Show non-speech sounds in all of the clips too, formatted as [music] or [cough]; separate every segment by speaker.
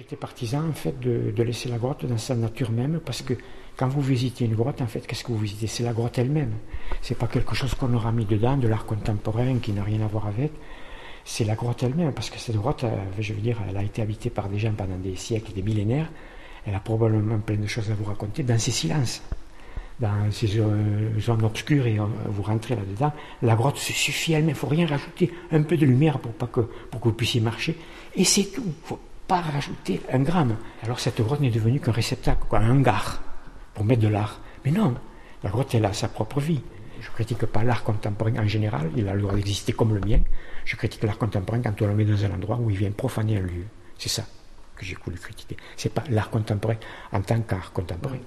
Speaker 1: J'étais partisan en fait de, laisser la grotte dans sa nature même parce que quand vous visitez une grotte, en fait, qu'est-ce que vous visitez? C'est la grotte elle-même. C'est pas quelque chose qu'on aura mis dedans, de l'art contemporain qui n'a rien à voir avec. C'est la grotte elle-même parce que cette grotte, euh, je veux dire, elle a été habitée par des gens pendant des siècles, des millénaires. Elle a probablement plein de choses à vous raconter dans ses silences, dans ces zones obscures et euh, vous rentrez là-dedans. La grotte se suffit elle-même. Il faut rien rajouter. Un peu de lumière pour, pas que, pour que vous puissiez marcher. Et c'est tout. Faut pas rajouter un gramme. Alors cette grotte n'est devenue qu'un réceptacle, quoi, un hangar pour mettre de l'art. Mais non, la grotte, elle a sa propre vie. Je ne critique pas l'art contemporain en général, il a le droit d'exister comme le mien. Je critique l'art contemporain quand on le met dans un endroit où il vient profaner un lieu. C'est ça que j'ai voulu critiquer. C'est pas l'art contemporain en tant qu'art contemporain.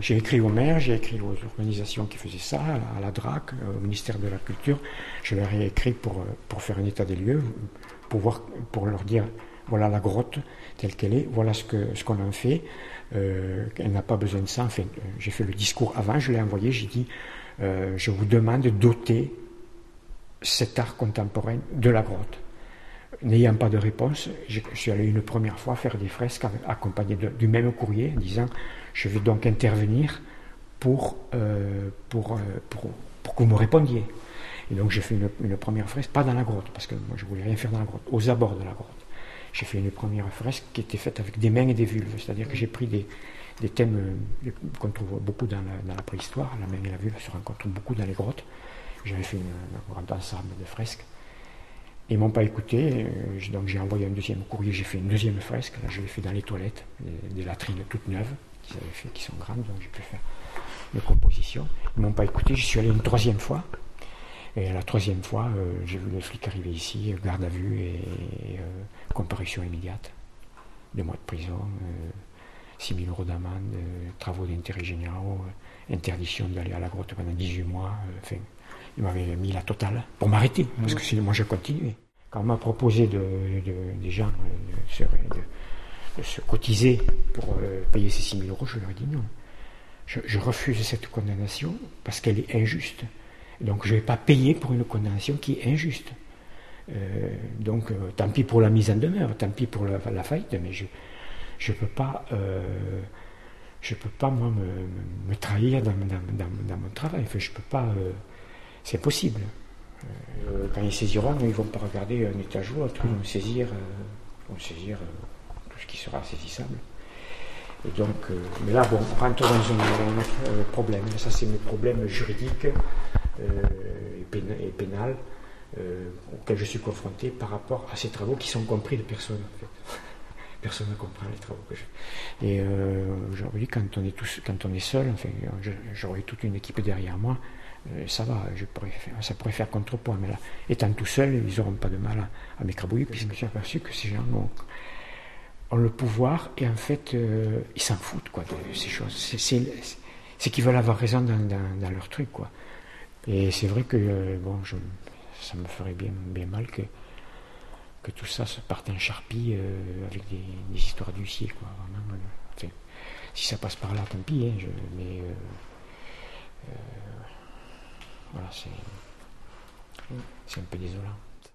Speaker 1: J'ai écrit au maire, j'ai écrit aux organisations qui faisaient ça, à la DRAC, au ministère de la Culture. Je leur ai écrit pour, euh, pour faire un état des lieux, pour, voir, pour leur dire voilà la grotte telle qu'elle est, voilà ce qu'on en fait. Euh, elle n'a pas besoin de ça. Enfin, euh, j'ai fait le discours avant, je l'ai envoyé, j'ai dit je vous demande de doter cet art contemporain de la grotte. N'ayant pas de réponse, je, suis allé une première fois faire des fresques accompagnées du même courrier, disant je vais donc intervenir euh, euh, pour, que vous me répondiez. Et donc j'ai fait une, première fresque, pas dans la grotte, parce que moi je voulais rien faire dans la grotte, aux abords de la grotte. J'ai fait une première fresque qui était faite avec des mains et des vulves, c'est-à-dire que j'ai pris des, des thèmes euh, qu'on trouve beaucoup dans la, dans la, préhistoire, la main et la vulve se rencontrent beaucoup dans les grottes. J'avais fait un grand ensemble de fresques. Ils ne m'ont pas écouté, donc j'ai envoyé un deuxième courrier, j'ai fait une deuxième fresque, là je l'ai fait dans les toilettes, des latrines toutes neuves, fait, qui sont grandes, donc j'ai pu faire une composition. Ils ne m'ont pas écouté, j'y suis allé une troisième fois. Et la troisième fois, euh, j'ai vu le flic arriver ici, garde à vue et, euh, comparution immédiate. Deux mois de prison, 6 euh, 000 euros d'amende, travaux d'intérêt généraux, interdiction d'aller à la grotte pendant 18 mois. enfin, il m'avait mis la totale pour m'arrêter, parce que sinon moi je continuais. Quand on m'a proposé de, des gens de, de, se cotiser pour euh, payer ces 6 000 euros, je leur ai dit non. Je, refuse cette condamnation parce qu'elle est injuste. Donc je ne vais pas payer pour une condamnation qui est injuste. Euh, donc euh, tant pis pour la mise en demeure, tant pis pour la, faillite, mais je ne peux pas, je peux pas moi me, trahir dans, mon travail. Peux pas, c'est impossible. quand ils saisiront, ils ne vont pas regarder un étage ou autre, ils vont saisir, vont saisir qui sera saisissable. Et donc, euh, mais là, bon, on rentre dans un, euh, problème. Ça, c'est un problème juridique euh, et, pénal auquel je suis confronté par rapport à ces travaux qui sont compris de personne. En fait. [laughs] personne ne comprend les travaux que je fais. Et aujourd'hui, quand on est tous, quand on est seul, enfin, j'aurais toute une équipe derrière moi. ça va, je pourrais ça pourrait faire contrepoids. Mais là, étant tout seul, ils n'auront pas de mal à, à m'écrabouiller, puisque je me suis aperçu que ces gens ont ont le pouvoir et en fait euh, ils s'en foutent quoi de ces choses. C'est qu'ils veulent avoir raison dans, leur truc quoi. Et c'est vrai que euh, bon, je, ça me ferait bien, mal que, que tout ça se parte en charpie euh, avec des, histoires d'huissier quoi. si ça passe par là, tant pis. Hein, mais voilà, c'est c'est un peu désolant.